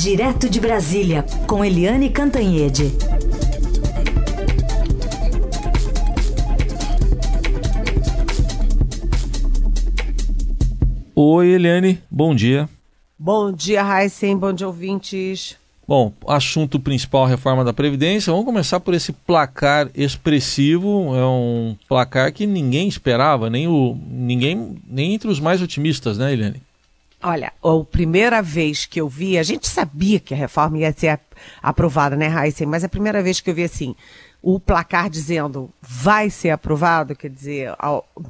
Direto de Brasília, com Eliane Cantanhede. Oi, Eliane, bom dia. Bom dia, Heisen, bom dia, ouvintes. Bom, assunto principal, a reforma da Previdência. Vamos começar por esse placar expressivo. É um placar que ninguém esperava, nem, o, ninguém, nem entre os mais otimistas, né, Eliane? Olha, a primeira vez que eu vi, a gente sabia que a reforma ia ser aprovada, né, Heisen? Mas a primeira vez que eu vi assim, o placar dizendo vai ser aprovado, quer dizer,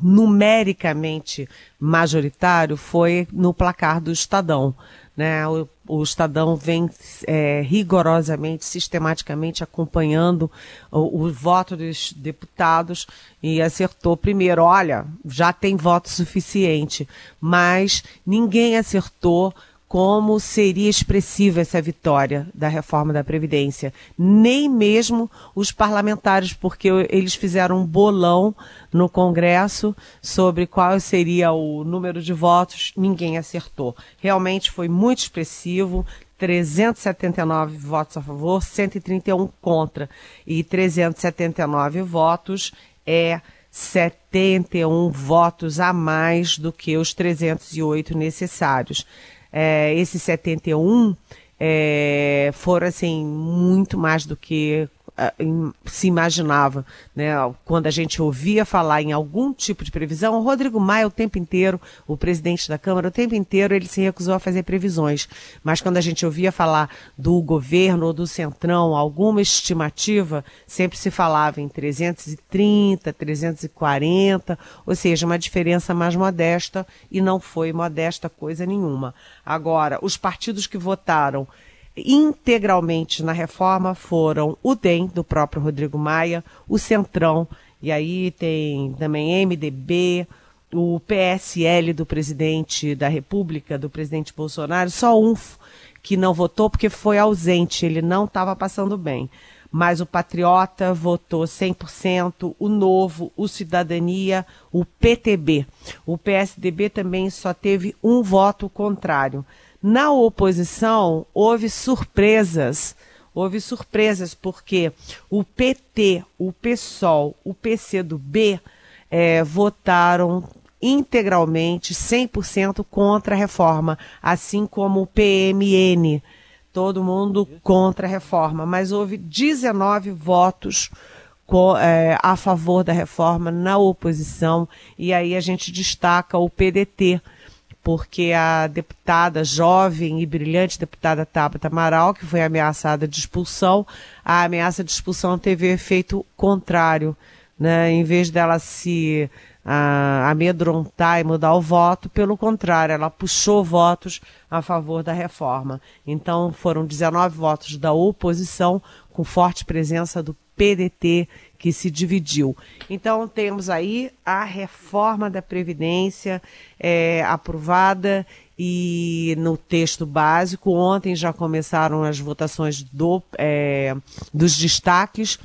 numericamente majoritário, foi no placar do Estadão. Né? O, o Estadão vem é, rigorosamente, sistematicamente acompanhando o, o, voto dos deputados e acertou primeiro, olha, já tem voto suficiente, mas ninguém acertou como seria expressiva essa vitória da reforma da Previdência. Nem mesmo os parlamentares, porque eles fizeram um bolão no Congresso sobre qual seria o número de votos, ninguém acertou. Realmente foi muito expressivo. 379 votos a favor, 131 contra e 379 votos é 71 votos a mais do que os 308 necessários é, esses 71 é, foram assim muito mais do que se imaginava, né? Quando a gente ouvia falar em algum tipo de previsão, o Rodrigo Maia o tempo inteiro, o presidente da Câmara, o tempo inteiro ele se recusou a fazer previsões. Mas quando a gente ouvia falar do governo ou do Centrão, alguma estimativa, sempre se falava em 330, 340, ou seja, uma diferença mais modesta e não foi modesta coisa nenhuma. Agora, os partidos que votaram integralmente na reforma foram o DEM, do próprio Rodrigo Maia, o Centrão, e aí tem também MDB, o PSL do presidente da República, do presidente Bolsonaro, só um que não votou porque foi ausente, ele não estava passando bem. Mas o Patriota votou 100%, o Novo, o Cidadania, o PTB. O PSDB também só teve um voto contrário. Na oposição, houve surpresas. Houve surpresas porque o PT, o PSOL, o PCdoB é, votaram integralmente, 100% contra a reforma, assim como o PMN. Todo mundo contra a reforma, mas houve 19 votos é, a favor da reforma na oposição, e aí a gente destaca o PDT, porque a deputada jovem e brilhante deputada Tabata Amaral, que foi ameaçada de expulsão, a ameaça de expulsão teve efeito contrário. Né? Em vez dela se uh, amedrontar e mudar o voto, pelo contrário, ela puxou votos a favor da reforma. Então foram 19 votos da oposição, com forte presença do PDT que se dividiu. Então, temos aí a reforma da Previdência é, aprovada e no texto básico. Ontem já começaram as votações do, é, dos destaques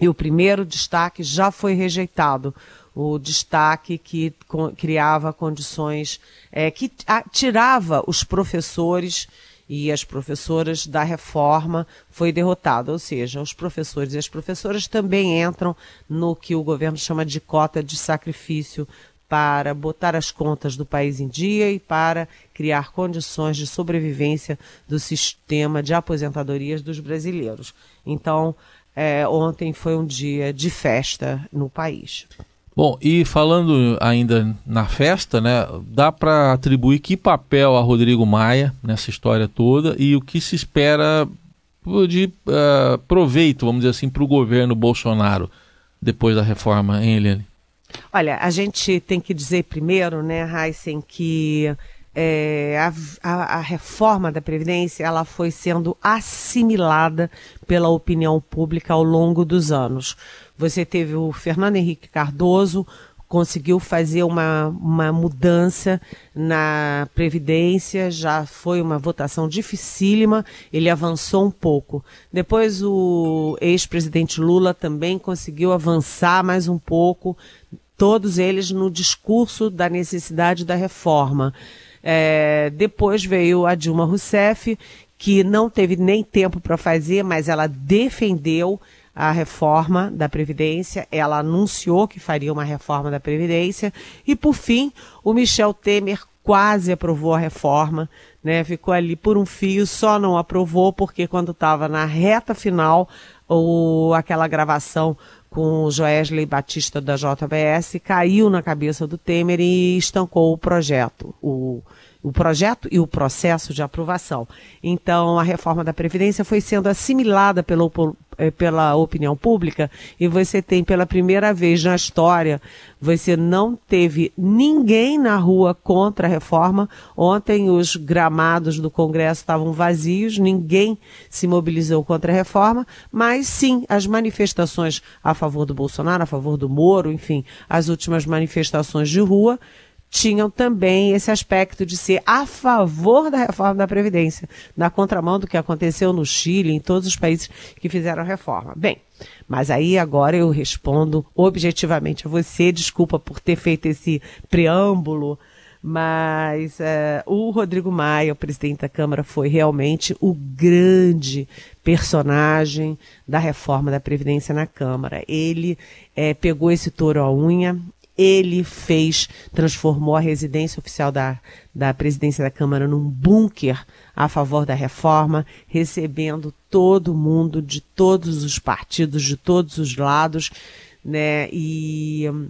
e o primeiro destaque já foi rejeitado. O destaque que criava condições, é, que tirava os professores e as professoras da reforma foi derrotada, ou seja, os professores e as professoras também entram no que o governo chama de cota de sacrifício para botar as contas do país em dia e para criar condições de sobrevivência do sistema de aposentadorias dos brasileiros. Então, é, ontem foi um dia de festa no país. Bom, e falando ainda na festa, né, dá para atribuir que papel a Rodrigo Maia nessa história toda e o que se espera de uh, proveito, vamos dizer assim, para o governo Bolsonaro depois da reforma, hein, Eliane? Olha, a gente tem que dizer primeiro, né, Heisen, que é, a, a, a, reforma da Previdência ela foi sendo assimilada pela opinião pública ao longo dos anos. Você teve o Fernando Henrique Cardoso, conseguiu fazer uma, uma mudança na Previdência, já foi uma votação dificílima, ele avançou um pouco. Depois o ex-presidente Lula também conseguiu avançar mais um pouco, todos eles no discurso da necessidade da reforma. É, depois veio a Dilma Rousseff, que não teve nem tempo para fazer, mas ela defendeu a reforma da Previdência, ela anunciou que faria uma reforma da Previdência, e por fim, o Michel Temer quase aprovou a reforma, né? Ficou ali por um fio, só não aprovou porque quando estava na reta final, ou aquela gravação com o Joesley Batista da JBS caiu na cabeça do Temer e estancou o projeto. O, o projeto e o processo de aprovação. Então, a reforma da Previdência foi sendo assimilada pela, eh, pela opinião pública e você tem pela primeira vez na história, você não teve ninguém na rua contra a reforma. Ontem os gramados do Congresso estavam vazios, ninguém se mobilizou contra a reforma, mas sim as manifestações a favor do Bolsonaro, a favor do Moro, enfim, as últimas manifestações de rua tinham também esse aspecto de ser a favor da reforma da Previdência, na contramão do que aconteceu no Chile, em todos os países que fizeram reforma. Bem, mas aí agora eu respondo objetivamente a você, desculpa por ter feito esse preâmbulo, mas é, o Rodrigo Maia, o presidente da Câmara, foi realmente o grande personagem da reforma da Previdência na Câmara. Ele é, pegou esse touro à unha, ele fez, transformou a residência oficial da, da presidência da Câmara num bunker a favor da reforma, recebendo todo mundo de todos os partidos, de todos os lados, né? E hum,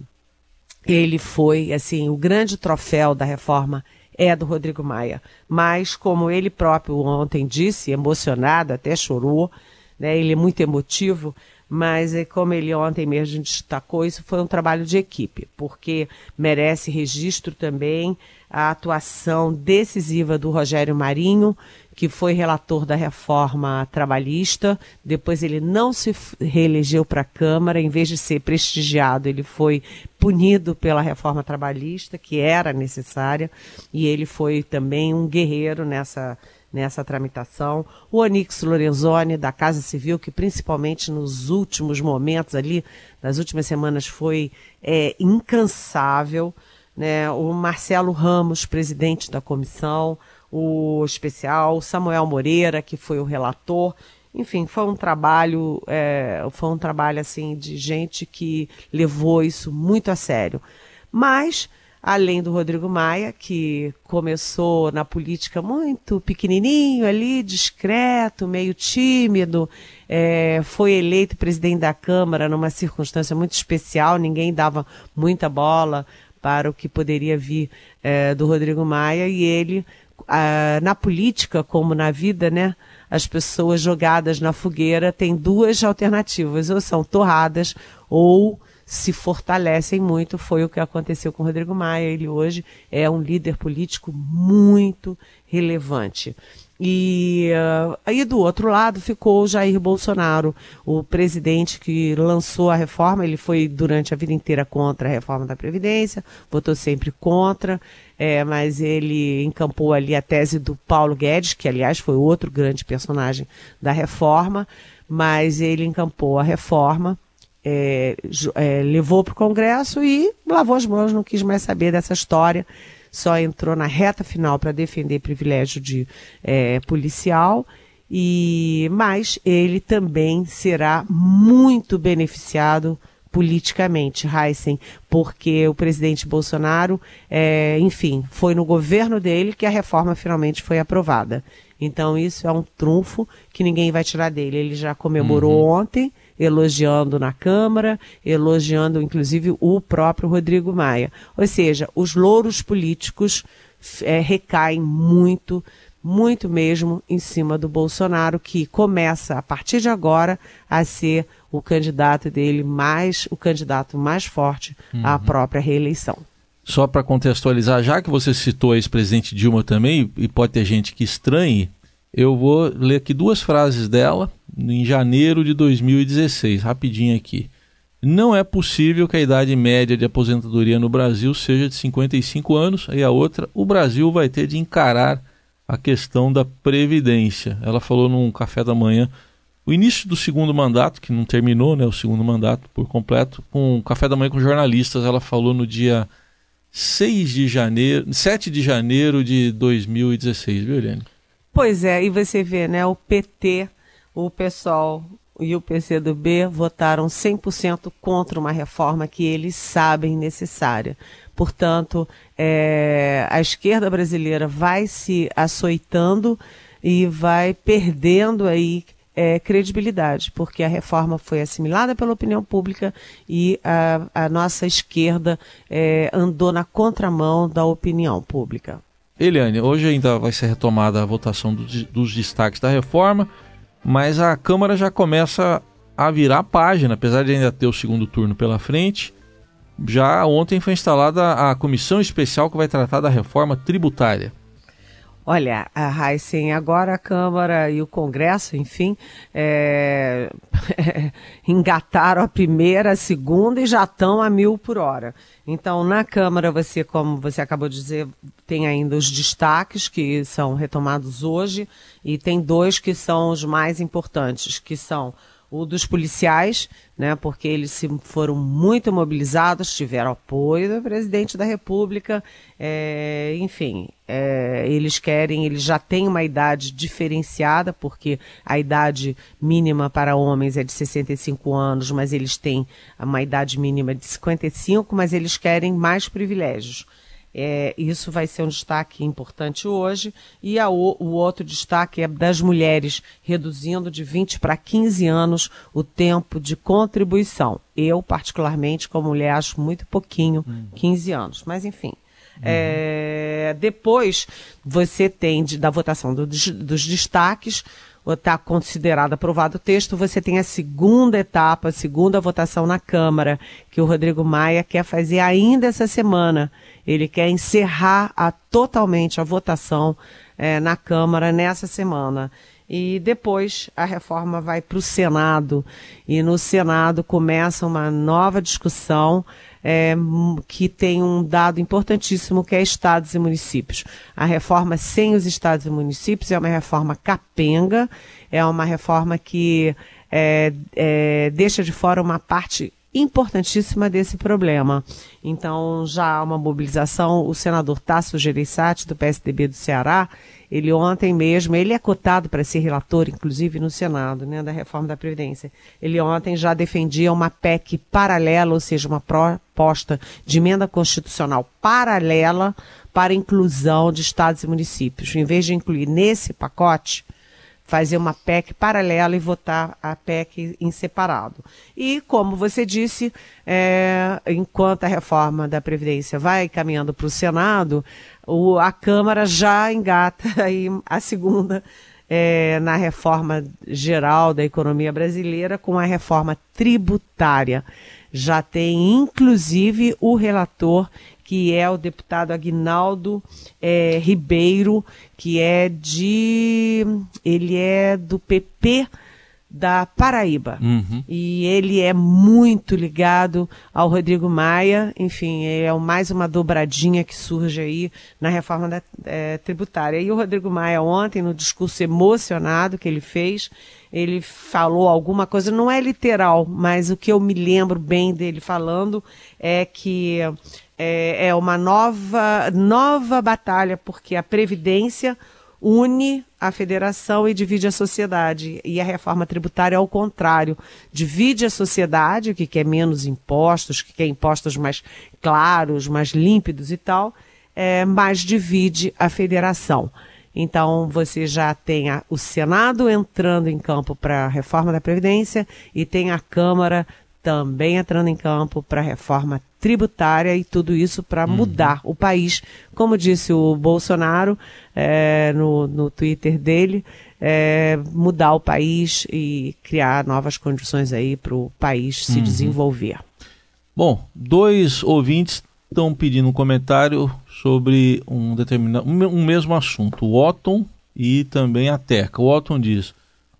ele foi, assim, o grande troféu da reforma é do Rodrigo Maia. Mas, como ele próprio ontem disse, emocionado, até chorou, né? Ele é muito emotivo mas é como ele ontem mesmo destacou, isso foi um trabalho de equipe, porque merece registro também a atuação decisiva do Rogério Marinho, que foi relator da reforma trabalhista. Depois ele não se reelegeu para a Câmara, em vez de ser prestigiado, ele foi punido pela reforma trabalhista, que era necessária, e ele foi também um guerreiro nessa nessa tramitação. O Onix Lorenzoni, da Casa Civil, que principalmente nos últimos momentos ali, nas últimas semanas, foi é, incansável. Né? O Marcelo Ramos, presidente da comissão, o especial, Samuel Moreira, que foi o relator. Enfim, foi um trabalho, é, foi um trabalho assim de gente que levou isso muito a sério. Mas além do Rodrigo Maia, que começou na política muito pequenininho ali, discreto, meio tímido, é, foi eleito presidente da Câmara numa circunstância muito especial, ninguém dava muita bola para o que poderia vir é, do Rodrigo Maia e ele, na política como na vida, né? As pessoas jogadas na fogueira têm duas alternativas, ou são torradas ou se fortalecem muito. Foi o que aconteceu com Rodrigo Maia. Ele hoje é um líder político muito relevante. E uh, aí do outro lado ficou o Jair Bolsonaro, o presidente que lançou a reforma. Ele foi durante a vida inteira contra a reforma da Previdência, votou sempre contra, é, mas ele encampou ali a tese do Paulo Guedes, que aliás foi outro grande personagem da reforma, mas ele encampou a reforma é, é, levou para o Congresso e lavou as mãos, não quis mais saber dessa história, só entrou na reta final para defender privilégio de é, policial. E mas ele também será muito beneficiado politicamente, Heisen, porque o presidente Bolsonaro, é, enfim, foi no governo dele que a reforma finalmente foi aprovada. Então isso é um trunfo que ninguém vai tirar dele. Ele já comemorou uhum. ontem elogiando na Câmara, elogiando inclusive o próprio Rodrigo Maia. Ou seja, os louros políticos é, recaem muito, muito mesmo em cima do Bolsonaro, que começa a partir de agora a ser o candidato dele mais, o candidato mais forte uhum. à própria reeleição. Só para contextualizar, já que você citou a ex-presidente Dilma também, e pode ter gente que estranhe, eu vou ler aqui duas frases dela em janeiro de 2016, rapidinho aqui. Não é possível que a idade média de aposentadoria no Brasil seja de 55 anos, e a outra, o Brasil vai ter de encarar a questão da previdência. Ela falou num café da manhã, o início do segundo mandato, que não terminou, né, o segundo mandato por completo, com um café da manhã com jornalistas, ela falou no dia 6 de janeiro, 7 de janeiro de 2016, viu, Helene? Pois é, e você vê, né, o PT, o PSOL e o PCdoB votaram 100% contra uma reforma que eles sabem necessária. Portanto, é, a esquerda brasileira vai se açoitando e vai perdendo aí é, credibilidade, porque a reforma foi assimilada pela opinião pública e a, a nossa esquerda é, andou na contramão da opinião pública. Eliane, hoje ainda vai ser retomada a votação do, dos destaques da reforma, mas a Câmara já começa a virar a página, apesar de ainda ter o segundo turno pela frente. Já ontem foi instalada a comissão especial que vai tratar da reforma tributária. Olha, a Heisen, agora a Câmara e o Congresso, enfim, é, engataram a primeira, a segunda e já estão a mil por hora. Então, na Câmara, você, como você acabou de dizer, tem ainda os destaques que são retomados hoje e tem dois que são os mais importantes, que são o dos policiais, né, porque eles se foram muito mobilizados, tiveram apoio do presidente da República, é, enfim, é, eles querem, eles já têm uma idade diferenciada, porque a idade mínima para homens é de 65 anos, mas eles têm uma idade mínima de 55, mas eles querem mais privilégios. É, isso vai ser um destaque importante hoje. E a, o, o outro destaque é das mulheres, reduzindo de 20 para 15 anos o tempo de contribuição. Eu, particularmente, como mulher, acho muito pouquinho, hum. 15 anos. Mas, enfim. Uhum. É, depois, você tem, de, da votação do, dos destaques, está considerado aprovado o texto, você tem a segunda etapa, a segunda votação na Câmara, que o Rodrigo Maia quer fazer ainda essa semana. Ele quer encerrar a, totalmente a votação é, na Câmara nessa semana. E depois a reforma vai para o Senado. E no Senado começa uma nova discussão é, que tem um dado importantíssimo que é estados e municípios. A reforma sem os estados e municípios é uma reforma capenga, é uma reforma que é, é, deixa de fora uma parte importantíssima desse problema. Então, já há uma mobilização. O senador Tasso Gereissati, do PSDB do Ceará, ele ontem mesmo, ele é cotado para ser relator, inclusive no Senado, né, da reforma da Previdência. Ele ontem já defendia uma PEC paralela, ou seja, uma proposta de emenda constitucional paralela para inclusão de estados e municípios. Em vez de incluir nesse pacote, fazer uma PEC paralela e votar a PEC em separado. E, como você disse, é, enquanto a reforma da Previdência vai caminhando para o Senado, a Câmara já engata aí a segunda é, na reforma geral da economia brasileira com a reforma tributária. Já tem, inclusive, o relator que é o deputado Agnaldo é, Ribeiro, que é de. ele é do PP da Paraíba. Uhum. E ele é muito ligado ao Rodrigo Maia, enfim, é mais uma dobradinha que surge aí na reforma da, é, tributária. E o Rodrigo Maia, ontem, no discurso emocionado que ele fez, ele falou alguma coisa, não é literal, mas o que eu me lembro bem dele falando é que é, é uma nova, nova batalha, porque a Previdência une a federação e divide a sociedade. E a reforma tributária, ao contrário, divide a sociedade, que quer menos impostos, que quer impostos mais claros, mais límpidos e tal, é, mas divide a federação. Então, você já tem a, o Senado entrando em campo para a reforma da Previdência e tem a Câmara também entrando em campo para a reforma tributária e tudo isso para uhum. mudar o país. Como disse o Bolsonaro é, no, no Twitter dele, é, mudar o país e criar novas condições aí para o país se uhum. desenvolver. Bom, dois ouvintes estão pedindo um comentário sobre um determinado um, mesmo assunto, o Otton e também a Teca. O Otton diz: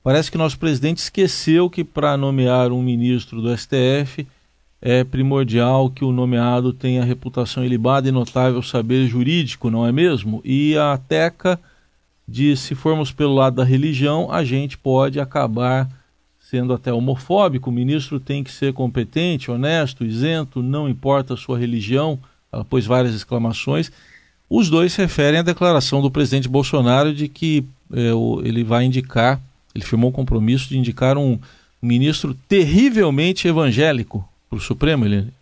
Parece que nosso presidente esqueceu que para nomear um ministro do STF é primordial que o nomeado tenha reputação ilibada e notável saber jurídico, não é mesmo? E a Teca diz: se formos pelo lado da religião, a gente pode acabar sendo até homofóbico. O ministro tem que ser competente, honesto, isento, não importa a sua religião. Ela pôs várias exclamações. Os dois se referem à declaração do presidente Bolsonaro de que é, ele vai indicar, ele firmou um compromisso de indicar um ministro terrivelmente evangélico para o Supremo, Eliane.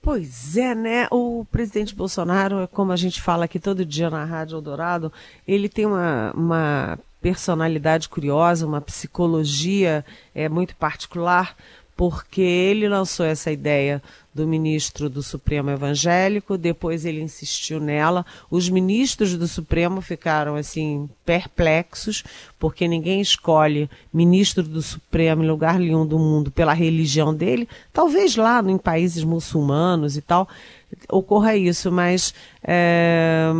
Pois é, né? O presidente Bolsonaro, como a gente fala aqui todo dia na Rádio Eldorado, ele tem uma, uma personalidade curiosa, uma psicologia é, muito particular, porque ele lançou essa ideia do ministro do Supremo evangélico, depois ele insistiu nela. Os ministros do Supremo ficaram assim perplexos, porque ninguém escolhe ministro do Supremo em lugar nenhum do mundo pela religião dele. Talvez lá em países muçulmanos e tal ocorra isso, mas é,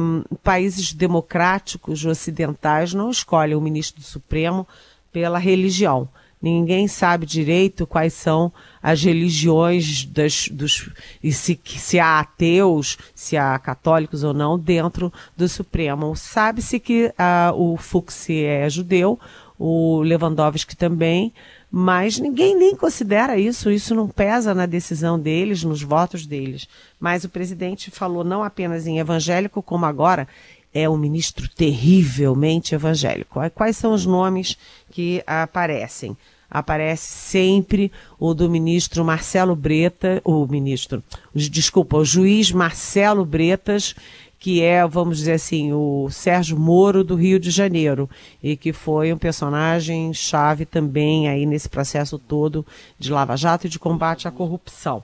países democráticos ocidentais não escolhem o ministro do Supremo pela religião. Ninguém sabe direito quais são as religiões das, dos, e se, se há ateus, se há católicos ou não dentro do Supremo. Sabe-se que uh, o Fux é judeu, o Lewandowski também, mas ninguém nem considera isso, isso não pesa na decisão deles, nos votos deles. Mas o presidente falou não apenas em evangélico, como agora é um ministro terrivelmente evangélico. Quais são os nomes que aparecem? Aparece sempre o do ministro Marcelo Breta, o ministro, desculpa, o juiz Marcelo Bretas, que é, vamos dizer assim, o Sérgio Moro do Rio de Janeiro, e que foi um personagem chave também aí nesse processo todo de Lava Jato e de combate à corrupção.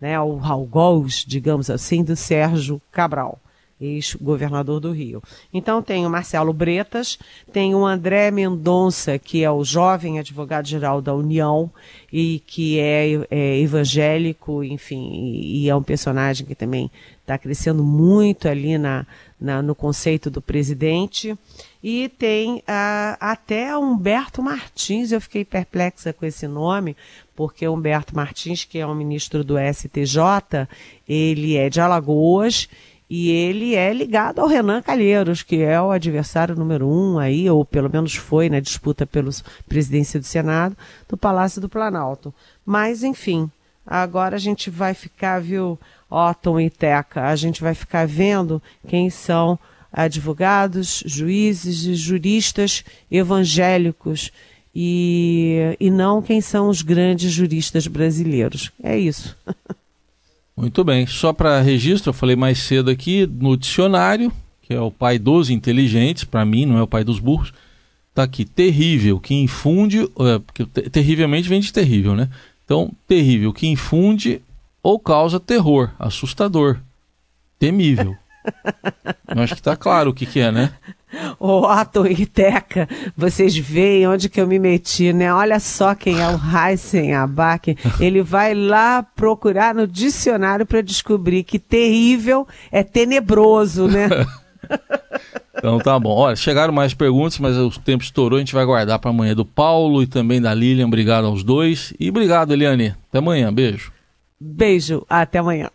Né, o algoz, digamos assim, do Sérgio Cabral ex-governador do Rio. Então tem o Marcelo Bretas, tem o André Mendonça, que é o jovem advogado-geral da União e que é, é evangélico, enfim, e, e, é um personagem que também está crescendo muito ali na, na, no conceito do presidente. E tem uh, até Humberto Martins, eu fiquei perplexa com esse nome, porque Humberto Martins, que é um ministro do STJ, ele é de Alagoas e ele é ligado ao Renan Calheiros, que é o adversário número um aí, ou pelo menos foi na disputa pela presidência do Senado, do Palácio do Planalto. Mas, enfim, agora a gente vai ficar, viu, Otton e Teca, a gente vai ficar vendo quem são advogados, juízes e juristas evangélicos e, e não quem são os grandes juristas brasileiros. É isso. Muito bem. Só para registro, eu falei mais cedo aqui no dicionário, que é o pai dos inteligentes, para mim, não é o pai dos burros. Tá aqui, terrível, que infunde. É, porque terrivelmente vem de terrível, né? Então, terrível, que infunde ou causa terror, assustador, temível. eu acho que tá claro o que, que é, né? Ô, Otto e Teca, vocês veem onde que eu me meti, né? Olha só quem é o Heisen Abac. Ele vai lá procurar no dicionário para descobrir que terrível é tenebroso, né? então tá bom. Olha, chegaram mais perguntas, mas o tempo estourou. A gente vai guardar para amanhã do Paulo e também da Lilian. Obrigado aos dois. E obrigado, Eliane. Até amanhã. Beijo. Beijo. Até amanhã.